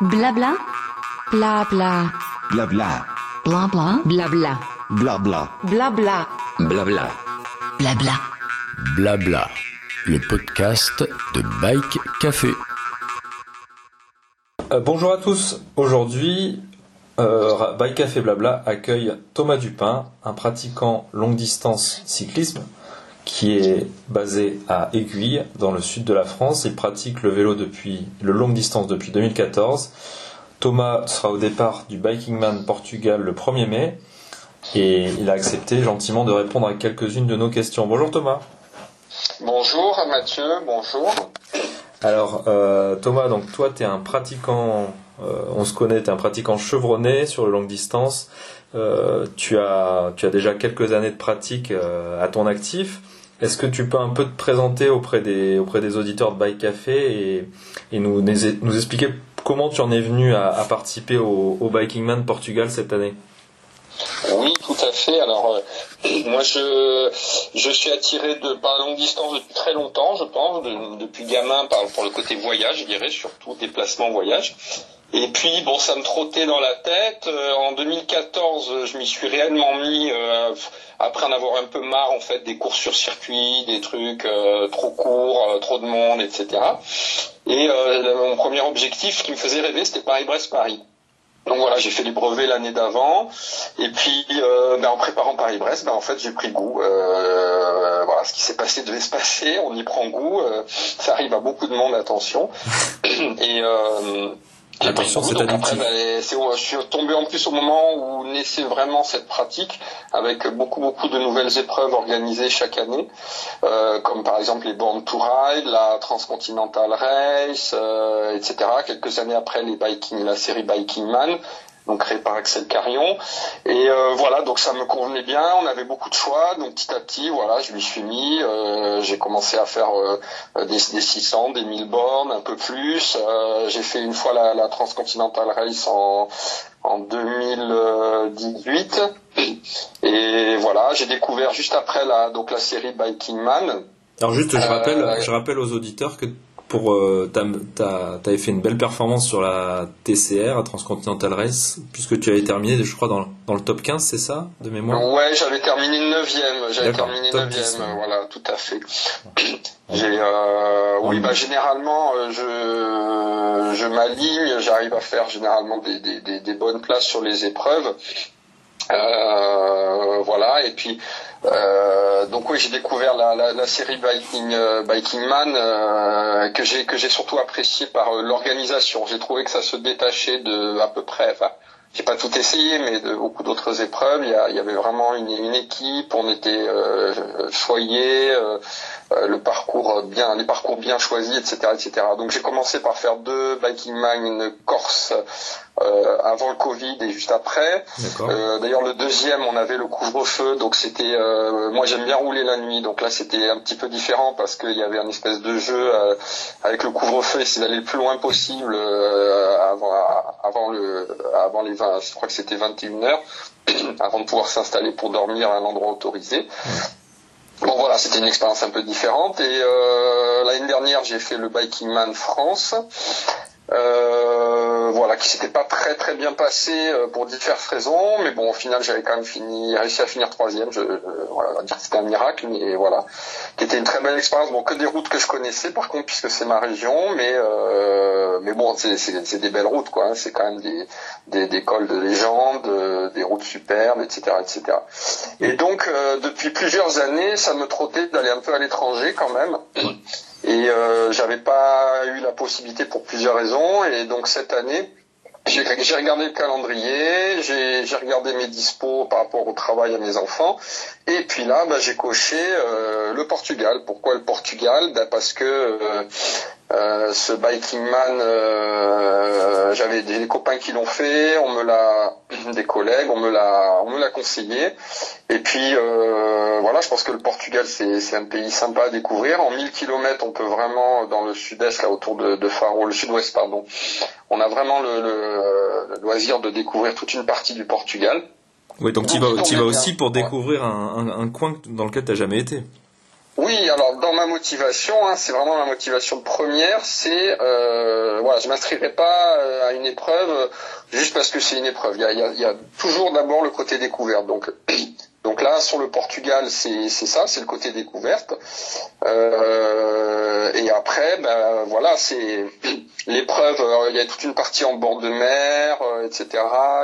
Blabla. Blabla. Blabla. Blabla. Blabla. Blabla. Blabla. Blabla. Blabla. Blabla. Le podcast de Bike Café. Euh, bonjour à tous. Aujourd'hui, euh, Bike Café Blabla accueille Thomas Dupin, un pratiquant longue distance cyclisme qui est basé à Aiguille, dans le sud de la France. Il pratique le vélo depuis le longue distance depuis 2014. Thomas sera au départ du Biking Man Portugal le 1er mai et il a accepté gentiment de répondre à quelques-unes de nos questions. Bonjour Thomas. Bonjour Mathieu, bonjour. Alors euh, Thomas, donc toi tu es un pratiquant, euh, on se connaît, tu es un pratiquant chevronné sur le longue distance. Euh, tu, as, tu as déjà quelques années de pratique à ton actif. Est-ce que tu peux un peu te présenter auprès des, auditeurs de Bike Café et, nous, expliquer comment tu en es venu à, participer au, Biking Man Portugal cette année? Oui, tout à fait. Alors, euh, moi, je, suis attiré par la longue distance depuis très longtemps, je pense, de- depuis gamin, pour le côté voyage, je dirais, surtout déplacement voyage. Et puis, bon, ça me trottait dans la tête. Euh, en 2014, je m'y suis réellement mis, euh, après en avoir un peu marre, en fait, des courses sur circuit, des trucs euh, trop courts, trop de monde, etc. Et mon premier objectif qui me faisait rêver, c'était Paris-Brest-Paris. Donc voilà, j'ai fait les brevets l'année d'avant, et puis ben, en préparant Paris-Brest, ben, en fait j'ai pris goût. Voilà, ce qui s'est passé devait se passer, on y prend goût. ça arrive à beaucoup de monde, attention. Et Attention, c'est addictif. c'est- je suis tombé en plus au moment où naissait vraiment cette pratique, avec beaucoup beaucoup de nouvelles épreuves organisées chaque année, euh, comme par exemple les Born to Ride, la Transcontinental Race, euh, etc. Quelques années après les Biking, la série Biking Man, donc créée par Axel Carion. Et euh, voilà, donc ça me convenait bien. On avait beaucoup de choix, donc petit à petit, voilà, je m'y suis mis. euh, j'ai commencé à faire euh, des, des 600, des 1000 bornes, un peu plus. J'ai fait une fois la, la Transcontinental Race en en 2018 et voilà j'ai découvert juste après la donc la série Biking Man Alors juste, je rappelle, je rappelle aux auditeurs que pour euh, t'as, t'as, t'avais fait une belle performance sur la TCR, la Transcontinental Race, puisque tu avais terminé, je crois, dans, le- dans le top 15, c'est ça, de mémoire? Ouais, j'avais terminé 9ème, j'avais terminé top 9ème, 10, ouais. voilà, tout à fait. J'ai euh, oui, bah généralement euh, je je m'aligne, j'arrive à faire généralement des, des, des, des bonnes places sur les épreuves. Euh, voilà, et puis euh, donc oui, j'ai découvert la, la, série Biking euh, Biking Man euh, que j'ai que j'ai surtout apprécié par euh, l'organisation. J'ai trouvé que ça se détachait de à peu près, enfin j'ai pas tout essayé, mais de beaucoup d'autres épreuves, il y, avait vraiment une, une équipe, on était euh, euh, euh, le parcours bien, les parcours bien choisis, etc., etc. Donc j'ai commencé par faire deux biking man, une Corse euh, avant le Covid et juste après. Euh, D'ailleurs, le deuxième, on avait le couvre-feu, donc c'était. euh, moi, j'aime bien rouler la nuit, donc là, c'était un petit peu différent parce qu'il y avait un espèce de jeu euh, avec le couvre-feu, essayer d'aller le plus loin possible euh, avant, avant le, avant les 20, je crois que c'était 21 heures, avant de pouvoir s'installer pour dormir à un endroit autorisé. Bon voilà, c'était une expérience un peu différente. Et euh, l'année dernière, j'ai fait le Biking Man France. Euh, voilà, qui s'était pas très très bien passé euh, pour diverses raisons, mais bon, au final, j'avais quand même fini, réussi à finir troisième. Euh, voilà, c'était un miracle, mais voilà, qui était une très belle expérience. Bon, que des routes que je connaissais, par contre, puisque c'est ma région, mais euh, mais bon, c'est des belles routes, quoi. hein. C'est quand même des des, cols de légende, euh, des routes superbes, etc., etc. Et donc, euh, depuis plusieurs années, ça me trottait d'aller un peu à l'étranger quand même. Et euh, j'avais pas eu la possibilité pour plusieurs raisons. Et donc cette année, j'ai regardé le calendrier, j'ai j'ai regardé mes dispos par rapport au travail à mes enfants. Et puis là, bah, j'ai coché euh, le Portugal. Pourquoi le Portugal? Bah, Parce que euh, euh, ce Biking Man, euh, j'avais des, copains qui l'ont fait, on me l'a, des collègues, on me l'a, on me l'a conseillé. Et puis euh, voilà, je pense que le Portugal c'est un pays sympa à découvrir. En 1000 km, on peut vraiment dans le sud-est, là autour de, de Faro, le sud-ouest pardon, on a vraiment le, le- le loisir de découvrir toute une partie du Portugal. Oui, donc tu vas, vas aussi pour Ouais. découvrir un, un, un coin dans lequel tu n'as jamais été. Oui, alors dans ma motivation, hein, c'est vraiment ma motivation première, c'est euh, voilà, je m'inscrirai pas euh, à une épreuve juste parce que c'est une épreuve. Il y a, il y a- il y a toujours d'abord le côté découverte. Donc donc là sur le Portugal, c'est c'est ça, c'est le côté découverte. Euh, et après, ben voilà, c'est l'épreuve. euh, Il y a toute une partie en bord de mer, euh, etc.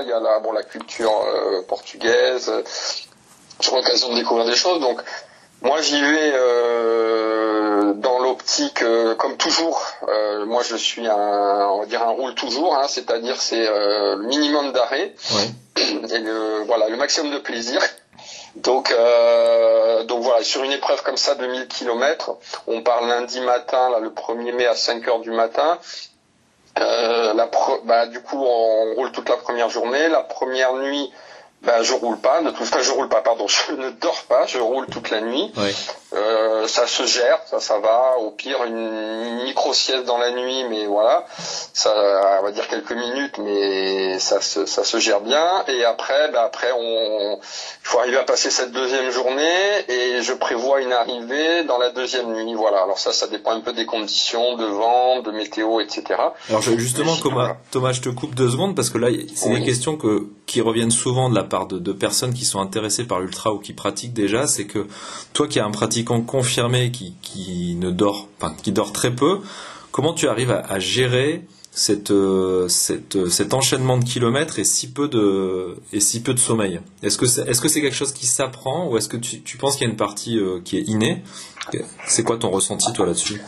Il y a la bon la culture euh, portugaise. J'aurai l'occasion de découvrir des choses. Donc moi, j'y vais euh, dans l'optique, euh, comme toujours. euh, moi, je suis un, on va dire un roule toujours, hein, c'est-à-dire c'est euh, le minimum d'arrêt Ouais. et le, voilà le maximum de plaisir. Donc, euh, donc voilà, sur une épreuve comme ça de 1000 km, on part lundi matin, là, le 1er mai à 5 heures du matin. Euh, la bah, du coup, on roule toute la première journée. La première nuit, bah, je roule pas. Tout, enfin, je roule pas, pardon, je ne dors pas. Je roule toute la nuit. Euh, ça se gère, ça, ça va. Au pire, une micro sieste dans la nuit, mais voilà, ça, on va dire quelques minutes, mais ça se, ça se gère bien. Et après, bah, après, on, il faut arriver à passer cette deuxième journée, et je prévois une arrivée dans la deuxième nuit. Voilà. Alors ça, ça dépend un peu des conditions, de vent, de météo, etc. Alors justement, Thomas. Thomas, je te coupe deux secondes parce que là, c'est Oui. des questions que, qui reviennent souvent de la de, personnes qui sont intéressées par l'ultra ou qui pratiquent déjà. C'est que toi qui es un pratiquant confirmé qui, qui ne dort, enfin, qui dort très peu, comment tu arrives à, gérer cette, euh, cette, euh, cet enchaînement de kilomètres et si peu de, et si peu de sommeil? Est-ce que c'est est -ce c'est quelque chose qui s'apprend ou est-ce que tu, tu penses qu'il y a une partie euh, qui est innée? C'est quoi ton ressenti toi là-dessus?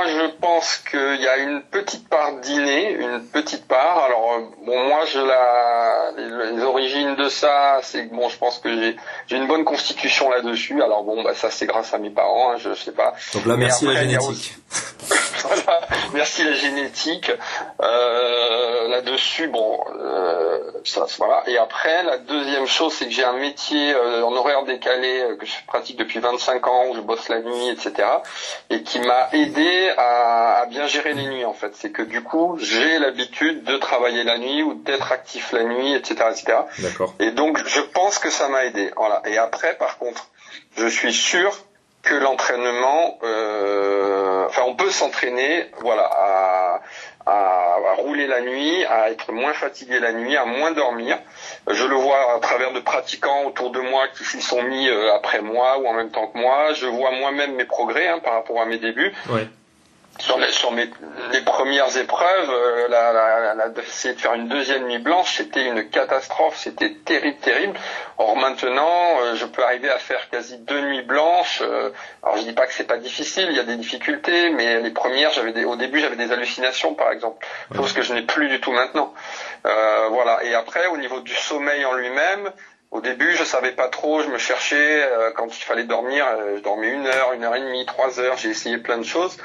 Moi je pense qu'il y a une petite part d'inné, une petite part. Alors euh, bon moi je la les, les origines de ça, c'est que bon je pense que j'ai j'ai une bonne constitution là-dessus. Alors bon bah ça c'est grâce à mes parents, hein, je sais pas. Donc là, merci la après, génétique. Voilà, merci la génétique. Euh, Là-dessus, bon, euh, ça, voilà. Et après, la deuxième chose, c'est que j'ai un métier euh, en horaire décalé que je pratique depuis 25 ans, où je bosse la nuit, etc. Et qui m'a aidé à, à bien gérer les nuits, en fait. C'est que du coup, j'ai l'habitude de travailler la nuit ou d'être actif la nuit, etc., etc. D'accord. Et donc, je pense que ça m'a aidé. Voilà. Et après, par contre, je suis sûr que l'entraînement, euh, enfin, on peut s'entraîner, voilà, à, à, à rouler la nuit, à être moins fatigué la nuit, à moins dormir. Je le vois à travers de pratiquants autour de moi qui s'y sont mis euh, après moi ou en même temps que moi. Je vois moi-même mes progrès hein, par rapport à mes débuts Ouais. Sur, les, sur mes, les premières épreuves, euh, la, la, la- essayer de faire une deuxième nuit blanche, c'était une catastrophe, c'était terrible, terrible. Or maintenant, euh, je peux arriver à faire quasi deux nuits blanches. euh, alors je dis pas que c'est pas difficile, il y a des difficultés, mais les premières, j'avais des, au début, j'avais des hallucinations, par exemple, chose que je n'ai plus du tout maintenant. Euh, voilà. Et après, au niveau du sommeil en lui-même. Au début, je savais pas trop, je me cherchais euh, quand il fallait dormir, euh, je dormais une heure, une heure et demie, trois heures, j'ai essayé plein de choses.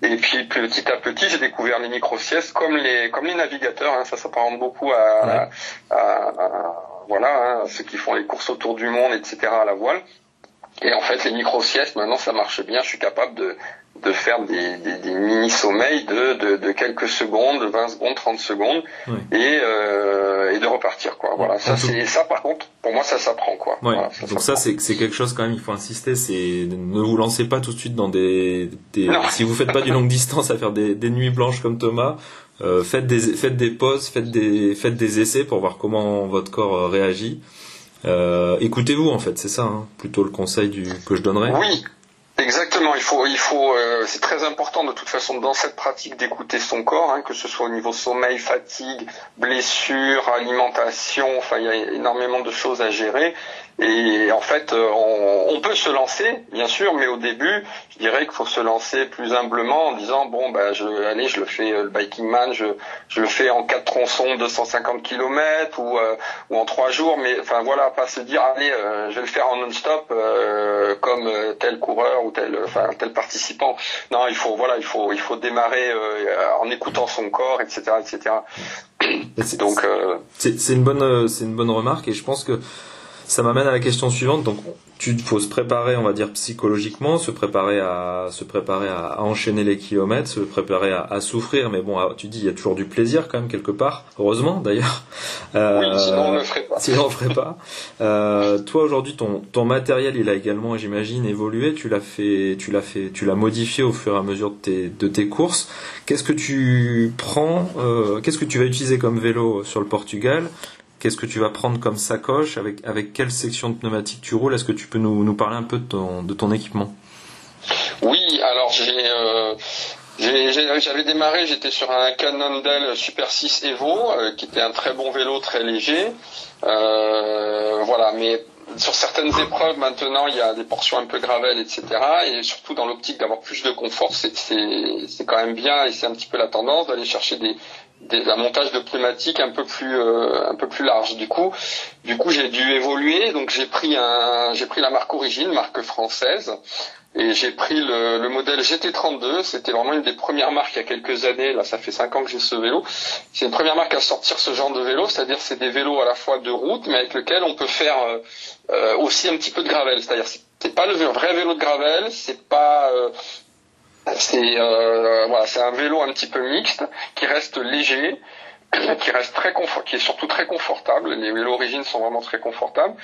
Et puis petit à petit, j'ai découvert les micro-siestes comme les comme les navigateurs. Hein, ça s'apparente beaucoup à, Ouais. à- à- voilà hein, ceux qui font les courses autour du monde, etc. à la voile. Et en fait, les micro-siestes, maintenant, ça marche bien. Je suis capable de de faire des, des, des mini-sommeils de, de, de quelques secondes, de 20 secondes, 30 secondes, et, euh, et de repartir. Quoi. Voilà, ça, c'est ça par contre, pour moi, ça s'apprend. Quoi. Voilà, Donc ça, c'est c'est quelque chose quand même. Il faut insister. C'est ne vous lancez pas tout de suite dans des. des si vous faites pas du longue distance à faire des, des nuits blanches comme Thomas, euh, faites des faites des pauses, faites des faites des essais pour voir comment votre corps euh, réagit. Euh, Écoutez-vous en fait, c'est ça hein, plutôt le conseil du que je donnerais. Oui, exactement. Il faut, il faut. euh, c'est très important de toute façon dans cette pratique d'écouter son corps, hein, que ce soit au niveau sommeil, fatigue, blessure, alimentation. Enfin, il y a énormément de choses à gérer. Et en fait, euh, on, on peut se lancer, bien sûr, mais au début, je dirais qu'il faut se lancer plus humblement en disant bon, je, allez, je le fais euh, le biking man, je, je le fais en quatre tronçons, 250 km ou euh, ou en trois jours, mais enfin voilà, pas se dire allez, euh, je vais le faire en non-stop euh, comme tel coureur ou tel, enfin tel participant. Non, il faut voilà, il faut il faut démarrer en écoutant son corps, etc., etc. Donc C'est une bonne, c'est une bonne remarque et je pense que ça m'amène à la question suivante. Donc, tu faut se préparer, on va dire psychologiquement, se préparer à se préparer à, enchaîner les kilomètres, se préparer à, souffrir. Mais bon, tu dis il y a toujours du plaisir quand même quelque part. Heureusement d'ailleurs. Euh, sinon on ne le ferait pas. Sinon on le ferait pas. Euh, toi aujourd'hui, ton ton matériel, il a également, j'imagine, évolué. Tu l'as fait, tu l'as fait, tu l'as modifié au fur et à mesure de tes de tes courses. Qu'est-ce que tu prends euh, Qu'est-ce que tu vas utiliser comme vélo sur le Portugal? Qu'est-ce que tu vas prendre comme sacoche avec, avec quelle section de pneumatique tu roules Est-ce que tu peux nous, nous, parler un peu de ton, de ton équipement? Oui, alors j'ai, euh, j'avais démarré, j'étais sur un Cannondale Super 6 Evo, euh, qui était un très bon vélo, très léger. Euh, voilà, mais sur certaines épreuves maintenant, il y a des portions un peu gravel, etc. Et surtout dans l'optique d'avoir plus de confort, c'est quand même bien et c'est un petit peu la tendance d'aller chercher des, des, un montage de pneumatique un peu plus euh, un peu plus large. Du coup, du coup, j'ai dû évoluer. Donc j'ai pris un j'ai pris la marque origine, marque française, et j'ai pris le, le, modèle GT32. C'était vraiment une des premières marques il y a quelques années. Là, ça fait cinq ans que j'ai ce vélo. C'est une première marque à sortir ce genre de vélo, c'est-à-dire c'est des vélos à la fois de route, mais avec lequel on peut faire euh, euh, aussi un petit peu de gravel. C'est-à-dire c'est pas le vrai vélo de gravel, c'est pas c'est euh, voilà, c'est un vélo un petit peu mixte qui reste léger, qui reste très confort, qui est surtout très confortable. Les vélos origines sont vraiment très confortables.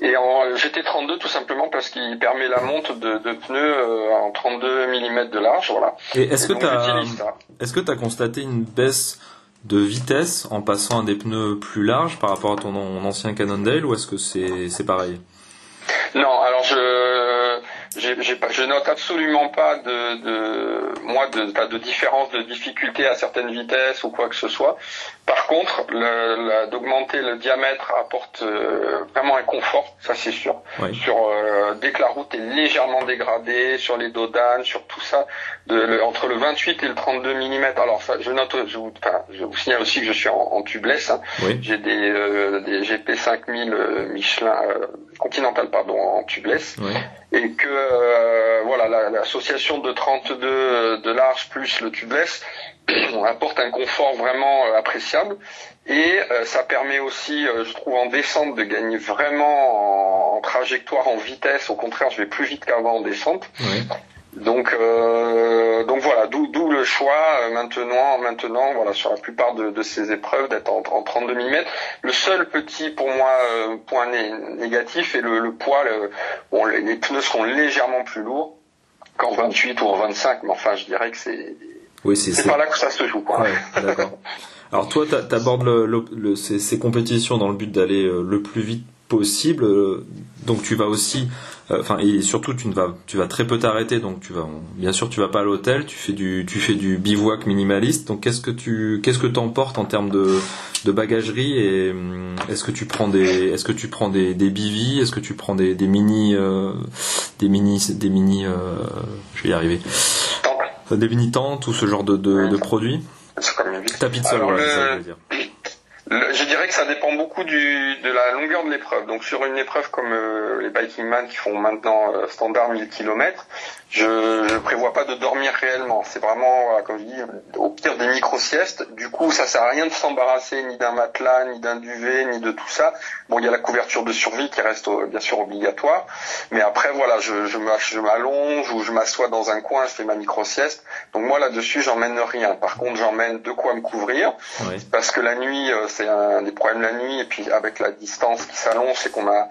Et en GT32 tout simplement parce qu'il permet la monte de, de pneus euh, en 32 mm de large. Voilà. Et est-ce que tu as est-ce que tu as constaté une baisse de vitesse en passant à des pneus plus larges par rapport à ton ancien Cannondale ou est-ce que c'est c'est pareil? Non, alors je je note absolument pas de, de moi de, de différence de difficulté à certaines vitesses ou quoi que ce soit. Par contre, d'augmenter le diamètre apporte euh, vraiment un confort, ça c'est sûr. Sur euh, dès que la route est légèrement dégradée, sur les dodanes, sur tout ça, de, entre le 28 et le 32 mm. Alors ça, je note, je vous, enfin, je vous signale aussi que je suis en, en tubeless. Hein. J'ai des, euh, des GP 5000 Michelin Continental pardon en tubeless. Et que voilà l'association de 32 de large plus le tubeless apporte un confort vraiment euh, appréciable et euh, ça permet aussi, euh, je trouve, en descente de gagner vraiment en, trajectoire, en vitesse. Au contraire, je vais plus vite qu'avant en descente. Donc, donc voilà, d'où le choix maintenant, maintenant, voilà, sur la plupart de, ces épreuves d'être en, 32 mm. Le seul petit, pour moi, point négatif est le, poids. bon, les, pneus seront légèrement plus lourds qu'en 28 ou en 25, mais enfin, je dirais que c'est oui, c'est par là que ça se joue. Quoi. d'accord. Alors toi, tu abordes le, le, ces, ces, compétitions dans le but d'aller euh, le plus vite possible. Euh, donc tu vas aussi, euh, enfin et surtout tu ne vas, tu vas très peu t'arrêter. Donc tu vas, bien sûr, tu vas pas à l'hôtel. Tu fais du, tu fais du bivouac minimaliste. Donc qu'est-ce que tu, qu'est-ce que t'emportes en termes de, de bagagerie et est-ce que tu prends des, est-ce que tu prends des, des bivis, est-ce que tu prends des, des mini, des mini, des mini, je vais y arriver des mini-tentes ou ce genre de, de, de produits Tapis de sol, voilà, ça, je dire. Je dirais que ça dépend beaucoup de la longueur de l'épreuve. Donc sur une épreuve comme euh, les Biking Man qui font maintenant euh, standard 1000 km, je ne prévois pas de dormir réellement. C'est vraiment, comme je dis, au pire des micro-siestes. Du coup, ça sert à rien de s'embarrasser ni d'un matelas, ni d'un duvet, ni de tout ça. Bon, il y a la couverture de survie qui reste euh, bien sûr obligatoire. Mais après, voilà, je, je m'allonge ou je m'assois dans un coin, je fais ma micro-sieste. Donc moi, là-dessus, j'emmène rien. Par contre, j'emmène de quoi me couvrir. Parce que la nuit, euh, c'est un des problèmes la nuit. Et puis avec la distance qui s'allonge, c'est qu'on a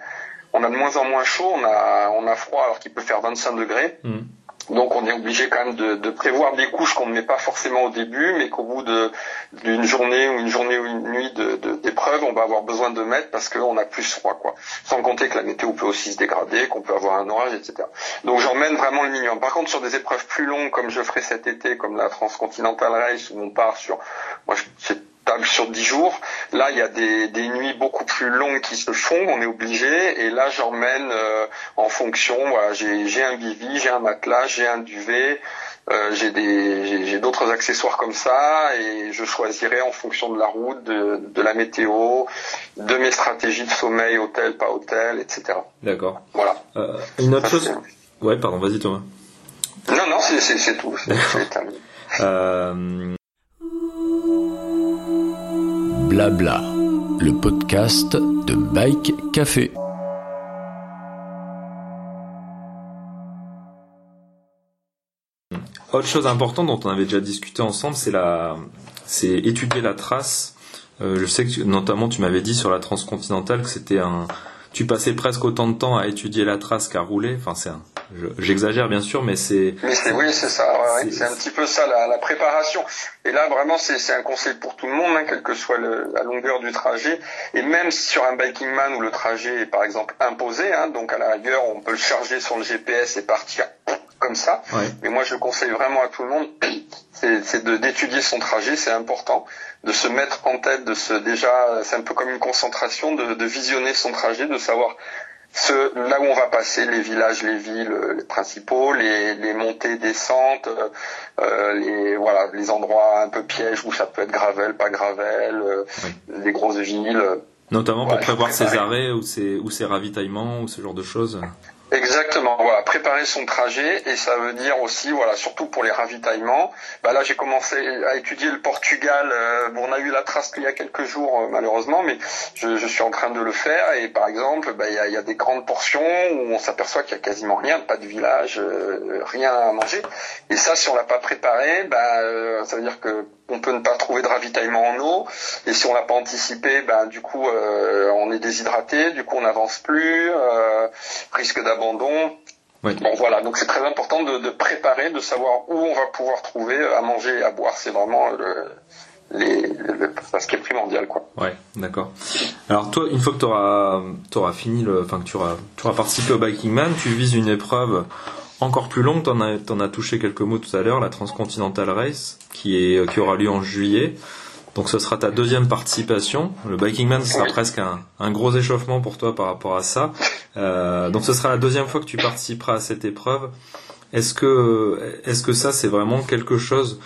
on a de moins en moins chaud, on a, on a froid alors qu'il peut faire 25 degrés. Mm. Donc on est obligé quand même de, de prévoir des couches qu'on ne met pas forcément au début, mais qu'au bout d'une journée ou une journée ou une nuit d'épreuve, on va avoir besoin de mettre parce qu'on a plus froid, quoi. Sans compter que la météo peut aussi se dégrader, qu'on peut avoir un orage, etc. Donc j'emmène vraiment le minimum. Par contre, sur des épreuves plus longues, comme je ferai cet été, comme la Transcontinental Race, où on part sur, moi, c'est sur 10 jours. Là, il y a des, nuits beaucoup plus longues qui se font, on est obligé. Et là, j'emmène euh, en fonction. Voilà, j'ai un bivi, j'ai un matelas, j'ai un duvet. Euh, j'ai d'autres accessoires comme ça et je choisirai en fonction de la route, de, la météo, de mes stratégies de sommeil, hôtel, pas hôtel, etc. D'accord. Voilà. Euh, une autre chose. Ouais, pardon, vas-y Thomas. Non, non, c'est tout. euh, Blabla, le podcast de Bike Café. Autre chose importante dont on avait déjà discuté ensemble, c'est étudier la trace. Euh, je sais que notamment tu m'avais dit sur la transcontinentale que c'était un, tu passais presque autant de temps à étudier la trace qu'à rouler. Enfin, c'est un, j'exagère bien sûr, mais c'est. Mais c'est oui, c'est ça. Ouais, c'est un petit peu ça la, la préparation. Et là, vraiment, c'est un conseil pour tout le monde, hein, quelle que soit le, la longueur du trajet. Et même sur un biking man où le trajet est par exemple imposé, hein, donc à la rigueur, on peut le charger sur le GPS et partir comme ça. Ouais. Mais moi, je conseille vraiment à tout le monde, c'est d'étudier son trajet, c'est important, de se mettre en tête, de se déjà, c'est un peu comme une concentration, de, de visionner son trajet, de savoir ce, là où on va passer, les villages, les villes, les principaux, les, les montées, descentes, euh, les voilà, les endroits un peu pièges où ça peut être gravel, pas gravel, euh, Oui. les grosses villes. Notamment pour Ouais, prévoir ses arrêts ou ses, ou ses ravitaillements ou ce genre de choses. Exactement, voilà, préparer son trajet et ça veut dire aussi, voilà, surtout pour les ravitaillements. Bah là, j'ai commencé à étudier le Portugal. euh, bon, on a eu la trace qu'il y a quelques jours, euh, malheureusement, mais je, je suis en train de le faire. Et par exemple, bah, il y, a, il y a des grandes portions où on s'aperçoit qu'il y a quasiment rien, pas de village, euh, rien à manger. Et ça, si on l'a pas préparé, bah, euh, ça veut dire que on peut ne pas trouver de ravitaillement en eau. Et si on l'a pas anticipé, ben du coup euh, on est déshydraté, du coup on n'avance plus, euh, risque d'abandon. Bon voilà, donc c'est très important de, de préparer, de savoir où on va pouvoir trouver à manger et à boire. C'est vraiment le, les, le- ce qui est primordial quoi. Ouais, d'accord. Alors toi, une fois que tu auras, fini, le, enfin que tu auras, tu auras participé au Biking Man, tu vises une épreuve encore plus longue. T'en as, t'en as touché quelques mots tout à l'heure, la Transcontinental Race, qui est, qui aura lieu en juillet. Donc ce sera ta deuxième participation. Le Biking Man, ce sera Oui. presque un, un gros échauffement pour toi par rapport à ça. Euh, donc ce sera la deuxième fois que tu participeras à cette épreuve. Est-ce que, est-ce que ça, c'est vraiment quelque chose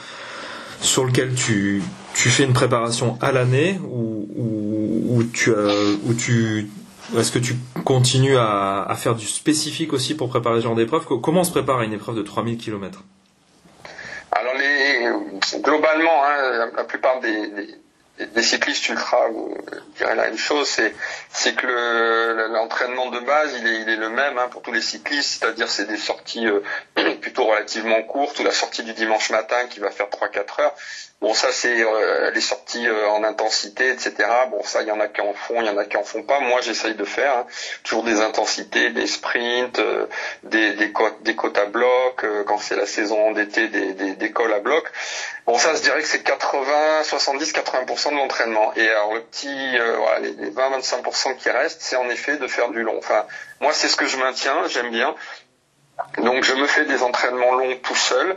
sur lequel tu, tu fais une préparation à l'année ou, ou, ou tu, as- ou tu est-ce que tu continues à, faire du spécifique aussi pour préparer ce genre d'épreuve? Co- Comment on se prépare à une épreuve de 3000 km Alors les globalement, hein, la, plupart des, cyclistes ultra euh, diraient la même chose, c'est que le- l'entraînement de base il est, il est le même hein, pour tous les cyclistes, c'est-à-dire c'est des sorties euh, plutôt relativement courtes ou la sortie du dimanche matin qui va faire 3-4 heures. Bon ça c'est euh, les sorties euh, en intensité, etc. Bon ça il y en a qui en font, il y en a qui en font pas. Moi j'essaye de faire hein, toujours des intensités, des sprints, euh, des, des, des côtes à bloc, euh, quand c'est la saison d'été, des, des, des cols à bloc. Bon, ça, je dirais que c'est 80, 70, 80% de l'entraînement. Et alors, le petit, voilà, les, les 20, 25% qui restent, c'est en effet de faire du long. Enfin, moi, c'est ce que je maintiens, j'aime bien. Donc, je me fais des entraînements longs tout seul,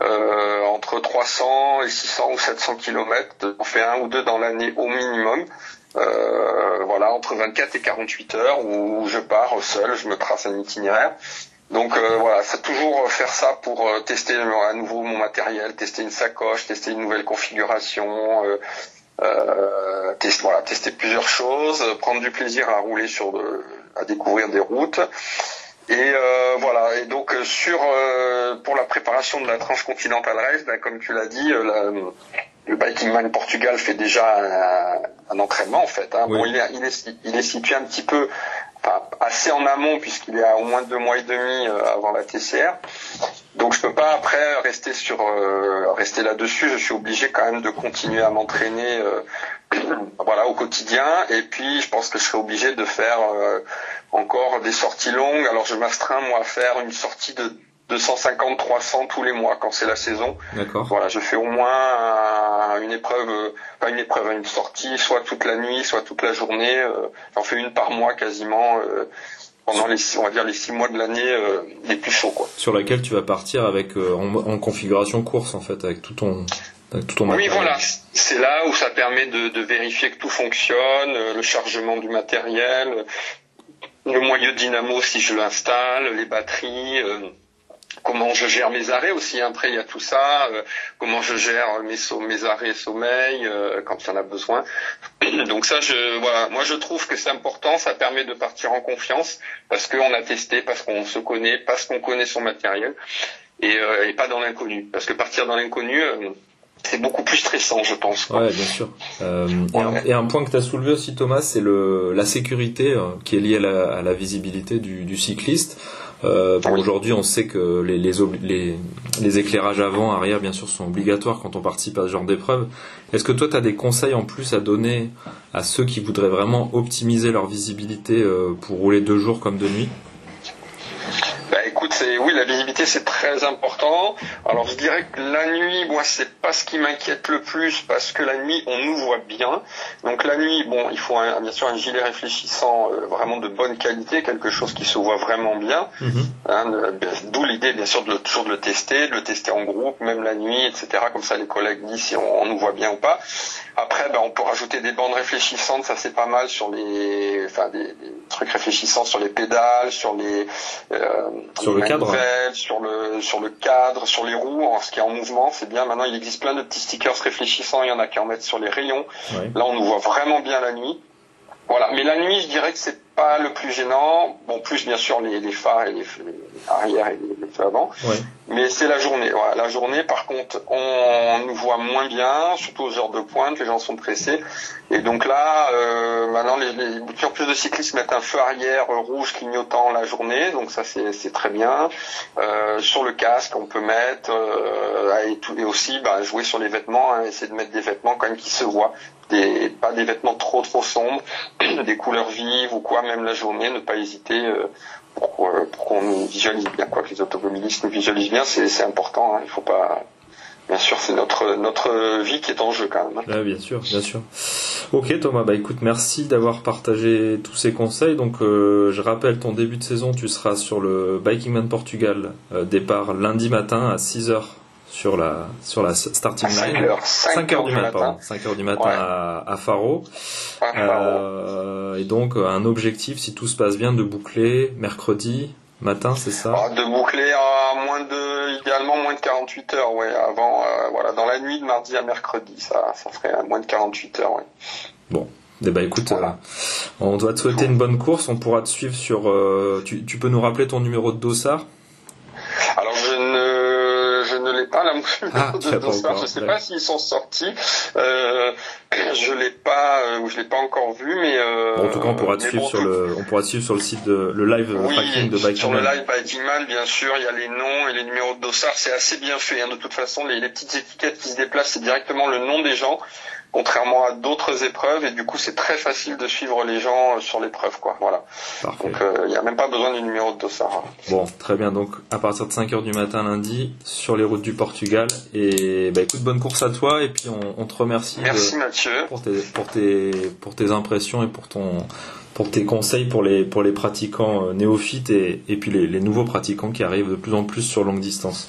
euh, entre 300 et 600 ou 700 km. On fait un ou deux dans l'année au minimum. Euh, voilà, entre 24 et 48 heures où je pars seul, je me trace un itinéraire. Donc euh, voilà, c'est toujours faire ça pour euh, tester à nouveau mon matériel, tester une sacoche, tester une nouvelle configuration, euh, euh, voilà, tester plusieurs choses, prendre du plaisir à rouler sur de, à découvrir des routes. Et euh, voilà, et donc euh, sur euh, pour la préparation de la Transcontinental Race, ben, comme tu l'as dit, euh, la- le Biking Man Portugal fait déjà un, un entraînement en fait. Hein. Oui. Bon, il est, il, est, il est situé un petit peu, enfin assez en amont puisqu'il est à au moins deux mois et demi euh, avant la TCR. Donc je peux pas après rester sur euh, rester là-dessus. Je suis obligé quand même de continuer à m'entraîner, euh, voilà, au quotidien. Et puis je pense que je serai obligé de faire euh, encore des sorties longues. Alors je m'astreins moi à faire une sortie de 250-300 tous les mois quand c'est la saison. D'accord Voilà, je fais au moins un- une épreuve, euh, pas une épreuve, une sortie, soit toute la nuit, soit toute la journée. euh, J'en fais une par mois quasiment euh, pendant les, on va dire les six mois de l'année euh, les plus chauds, quoi. Sur laquelle tu vas partir avec euh, en, en configuration course en fait, avec tout ton, avec tout ton Oui, matériel. voilà. C'est là où ça permet de, de vérifier que tout fonctionne, euh, le chargement du matériel, euh, le moyeu dynamo si je l'installe, les batteries. euh, Comment je gère mes arrêts aussi, après il y a tout ça, euh, comment je gère mes, mes arrêts sommeil euh, quand il y en a besoin. Donc ça, je, voilà, moi je trouve que c'est important, ça permet de partir en confiance parce qu'on a testé, parce qu'on se connaît, parce qu'on connaît son matériel et, euh, et pas dans l'inconnu. Parce que partir dans l'inconnu, euh, c'est beaucoup plus stressant, je pense. Ouais, bien sûr. Euh, et, un, et, un, point que tu as soulevé aussi, Thomas, c'est le la sécurité euh, qui est liée à la, à la visibilité du, du cycliste. Euh, bon, Aujourd'hui, on sait que les, les, les, les, éclairages avant, arrière, bien sûr, sont obligatoires quand on participe à ce genre d'épreuve. Est-ce que toi, tu as des conseils en plus à donner à ceux qui voudraient vraiment optimiser leur visibilité euh, pour rouler deux jours comme de nuit oui, la visibilité c'est très important. Alors je dirais que la nuit, moi c'est pas ce qui m'inquiète le plus parce que la nuit on nous voit bien. Donc la nuit, bon, il faut un, bien sûr un gilet réfléchissant euh, vraiment de bonne qualité, quelque chose qui se voit vraiment bien. Mhm. Hein, D'où l'idée bien sûr de toujours de le tester, de le tester en groupe, même la nuit, etc. Comme ça les collègues disent si on, on nous voit bien ou pas. Après, ben, on peut rajouter des bandes réfléchissantes, ça c'est pas mal sur les, enfin des, des, trucs réfléchissants sur les pédales, sur les, euh, sur le cadre, sur le sur le cadre, sur les roues, ce qui est en mouvement, c'est bien. Maintenant, il existe plein de petits stickers réfléchissants. Il y en a qui en mettent sur les rayons. Ouais. Là, on nous voit vraiment bien la nuit. Voilà. Mais la nuit, je dirais que c'est pas le plus gênant. Bon, plus bien sûr les, les phares et les, les arrière et les, les feux avant. Ouais. Mais c'est la journée. La journée, par contre, on nous voit moins bien, surtout aux heures de pointe. Les gens sont pressés. Et donc là, euh, maintenant, les, les, plus de cyclistes mettent un feu arrière rouge clignotant la journée. Donc ça, c'est très bien. Euh, sur le casque, on peut mettre euh, et, aussi bah, jouer sur les vêtements. Hein, essayer de mettre des vêtements quand même qui se voient. Pas des vêtements trop trop sombres, des couleurs vives ou quoi, même la journée, ne pas hésiter pour, pour qu'on nous visualise bien, quoi, que les automobilistes nous visualisent bien, c'est important, hein, il faut pas... Bien sûr, c'est notre notre vie qui est en jeu quand même. Hein. Ah, bien sûr, bien sûr. Ok Thomas, bah écoute, merci d'avoir partagé tous ces conseils. Donc euh, je rappelle ton début de saison, tu seras sur le Bikingman Portugal, euh, départ lundi matin à 6h sur la sur la starting à 5 line. heures, 5 heures du, matin, matin. pardon, 5 heures du matin Ouais. à, à Faro. À Faro. Euh, et donc euh, un objectif, si tout se passe bien, de boucler mercredi matin, c'est ça? Ah, de boucler à moins de, idéalement moins de 48 heures, ouais, avant, euh, voilà, dans la nuit de mardi à mercredi, ça, ça ferait à moins de 48 heures, ouais. Bon. Eh ben écoute, Voilà. euh, on doit te souhaiter une bonne course. On pourra te suivre sur. euh, tu, tu peux nous rappeler ton numéro de dossard? Alors je ne, ne l'ai pas là, mon Ah, de dossard. je sais d'accord. pas s'ils sont sortis. Euh, je l'ai pas, euh, ou je l'ai pas encore vu, mais. Euh, Bon, en tout cas, on pourra te suivre bon, sur tout- le, on pourra te suivre sur le site de le live Oui, tracking de sur le Bikingman. live Biking Man, bien sûr, il y a les noms et les numéros de dossard, c'est assez bien fait. hein. De toute façon, les, les petites étiquettes qui se déplacent, c'est directement le nom des gens, contrairement à d'autres épreuves, et du coup, c'est très facile de suivre les gens euh, sur l'épreuve, quoi. Voilà. Parfait. Donc, euh, il n'y a même pas besoin du numéro de dossard. Bon, très bien. Donc, à partir de 5 heures du matin lundi, sur les routes du Portugal. Et bah écoute, bonne course à toi. Et puis, on, on te remercie de- Merci Mathieu. pour tes, pour tes, pour tes impressions et pour ton, pour tes conseils pour les, pour les pratiquants euh, néophytes et, et puis les, les nouveaux pratiquants qui arrivent de plus en plus sur longue distance.